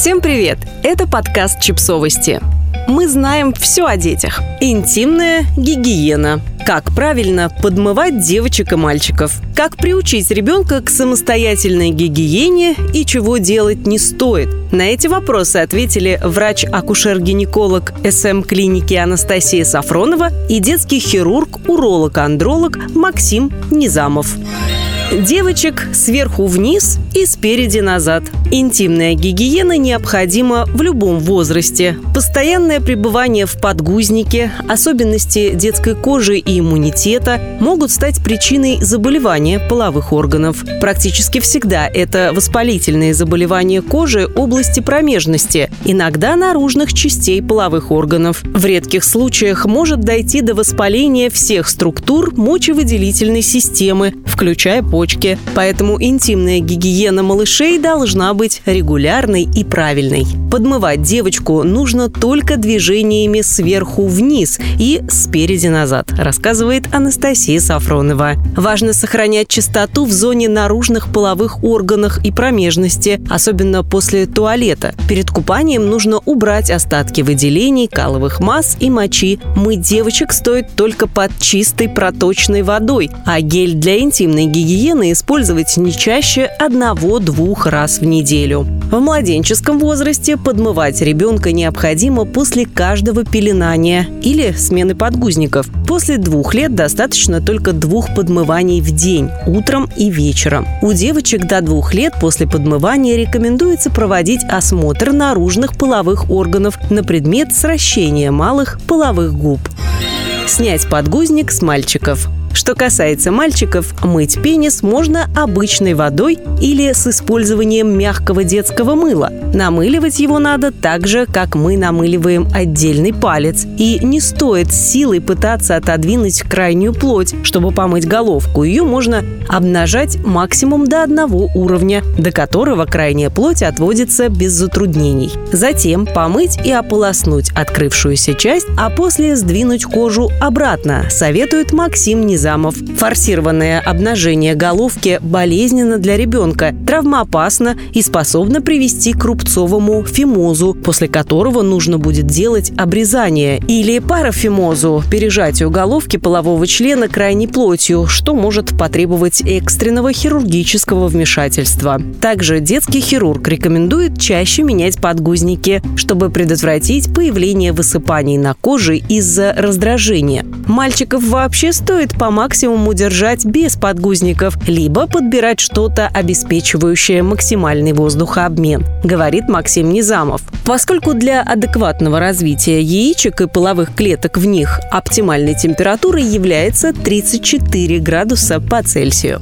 Всем привет! Это подкаст «Чипсовости». Мы знаем все о детях. Интимная гигиена. Как правильно подмывать девочек и мальчиков. Как приучить ребенка к самостоятельной гигиене и чего делать не стоит. На эти вопросы ответили врач-акушер-гинеколог СМ-клиники Анастасия Сафронова и детский хирург, уролог-андролог Максим Низамов. Девочек сверху вниз и спереди назад. Интимная гигиена необходима в любом возрасте. Постоянное пребывание в подгузнике, особенности детской кожи и иммунитета могут стать причиной заболевания половых органов. Практически всегда это воспалительные заболевания кожи области промежности, иногда наружных частей половых органов. В редких случаях может дойти до воспаления всех структур мочевыделительной системы, включая почки почки. Поэтому интимная гигиена малышей должна быть регулярной и правильной. Подмывать девочку нужно только движениями сверху вниз и спереди назад, рассказывает Анастасия Сафронова. Важно сохранять чистоту в зоне наружных половых органах и промежности, особенно после туалета. Перед купанием нужно убрать остатки выделений, каловых масс и мочи. Мыть девочек стоит только под чистой проточной водой, а гель для интимной гигиены гигиены использовать не чаще одного-двух раз в неделю. В младенческом возрасте подмывать ребенка необходимо после каждого пеленания или смены подгузников. После двух лет достаточно только двух подмываний в день, утром и вечером. У девочек до двух лет после подмывания рекомендуется проводить осмотр наружных половых органов на предмет сращения малых половых губ. Снять подгузник с мальчиков – что касается мальчиков, мыть пенис можно обычной водой или с использованием мягкого детского мыла. Намыливать его надо так же, как мы намыливаем отдельный палец. И не стоит силой пытаться отодвинуть крайнюю плоть, чтобы помыть головку. Ее можно обнажать максимум до одного уровня, до которого крайняя плоть отводится без затруднений. Затем помыть и ополоснуть открывшуюся часть, а после сдвинуть кожу обратно, советует Максим Низамов Низамов. Форсированное обнажение головки болезненно для ребенка, травмоопасно и способно привести к рубцовому фимозу, после которого нужно будет делать обрезание, или парафимозу – пережатию головки полового члена крайней плотью, что может потребовать экстренного хирургического вмешательства. Также детский хирург рекомендует чаще менять подгузники, чтобы предотвратить появление высыпаний на коже из-за раздражения. Мальчиков вообще стоит по максимуму держать без подгузников, либо подбирать что-то, обеспечивающее максимальный воздухообмен, говорит Максим Низамов. Поскольку для адекватного развития яичек и половых клеток в них оптимальной температурой является 34 градуса по Цельсию.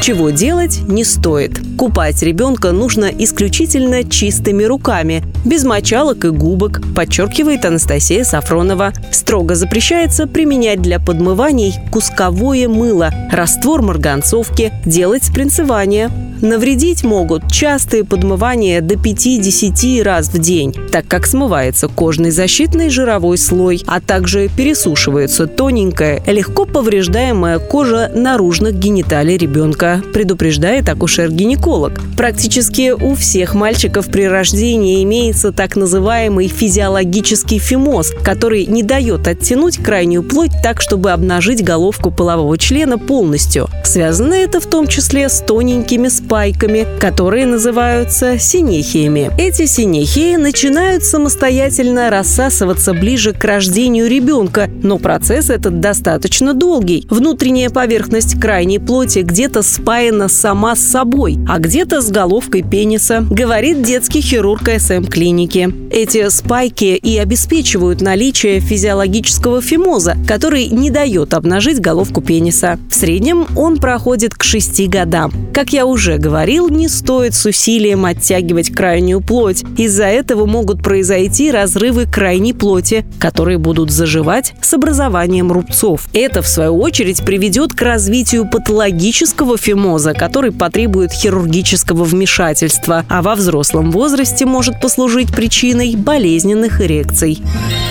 Чего делать не стоит. Купать ребенка нужно исключительно чистыми руками, без мочалок и губок, подчеркивает Анастасия Сафронова. Строго запрещается применять для подмываний кусковое мыло, раствор марганцовки, делать спринцевание. Навредить могут частые подмывания до 5-10 раз в день, так как смывается кожный защитный жировой слой, а также пересушивается тоненькая, легко повреждаемая кожа наружных гениталий ребенка, предупреждает акушер-гинеколог. Практически у всех мальчиков при рождении имеется так называемый физиологический фимоз, который не дает оттянуть крайнюю плоть так, чтобы обнажить головку полового члена полностью. Связано это в том числе с тоненькими спайками, которые называются синехиями. Эти синехии начинают самостоятельно рассасываться ближе к рождению ребенка, но процесс этот достаточно долгий. Внутренняя поверхность крайней плоти где-то спаяна сама с собой, а где-то с головкой пениса, говорит детский хирург СМ-клиники. Эти спайки и обеспечивают наличие физиологического фимоза, который не дает обнажить головку пениса. В среднем он проходит к 6 годам. Как я уже говорил, не стоит с усилием оттягивать крайнюю плоть. Из-за этого могут произойти разрывы крайней плоти, которые будут заживать с образованием рубцов. Это, в свою очередь, приведет к развитию патологического фимоза, который потребует хирургического вмешательства, а во взрослом возрасте может послужить причиной болезненных эрекций.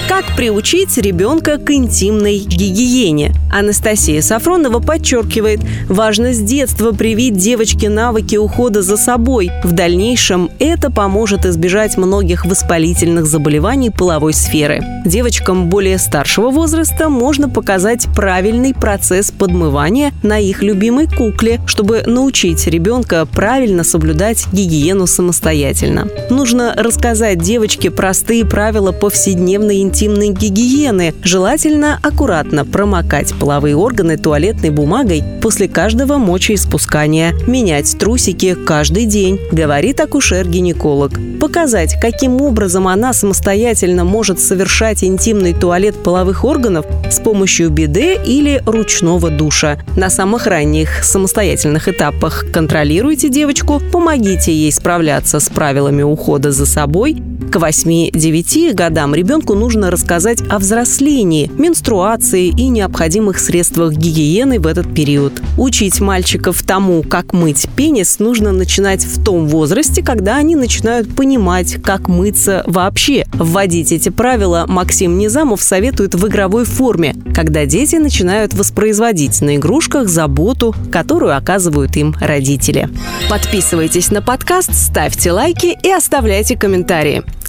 Как приучить ребенка к интимной гигиене? Анастасия Сафронова подчеркивает, важно с детства привить девочке навык навыки ухода за собой. В дальнейшем это поможет избежать многих воспалительных заболеваний половой сферы. Девочкам более старшего возраста можно показать правильный процесс подмывания на их любимой кукле, чтобы научить ребенка правильно соблюдать гигиену самостоятельно. Нужно рассказать девочке простые правила повседневной интимной гигиены. Желательно аккуратно промокать половые органы туалетной бумагой после каждого мочеиспускания, менять трусики каждый день, говорит акушер-гинеколог. Показать, каким образом она самостоятельно может совершать интимный туалет половых органов с помощью биде или ручного душа. На самых ранних самостоятельных этапах контролируйте девочку, помогите ей справляться с правилами ухода за собой, к 8-9 годам ребенку нужно рассказать о взрослении, менструации и необходимых средствах гигиены в этот период. Учить мальчиков тому, как мыть пенис, нужно начинать в том возрасте, когда они начинают понимать, как мыться вообще. Вводить эти правила Максим Низамов советует в игровой форме, когда дети начинают воспроизводить на игрушках заботу, которую оказывают им родители. Подписывайтесь на подкаст, ставьте лайки и оставляйте комментарии.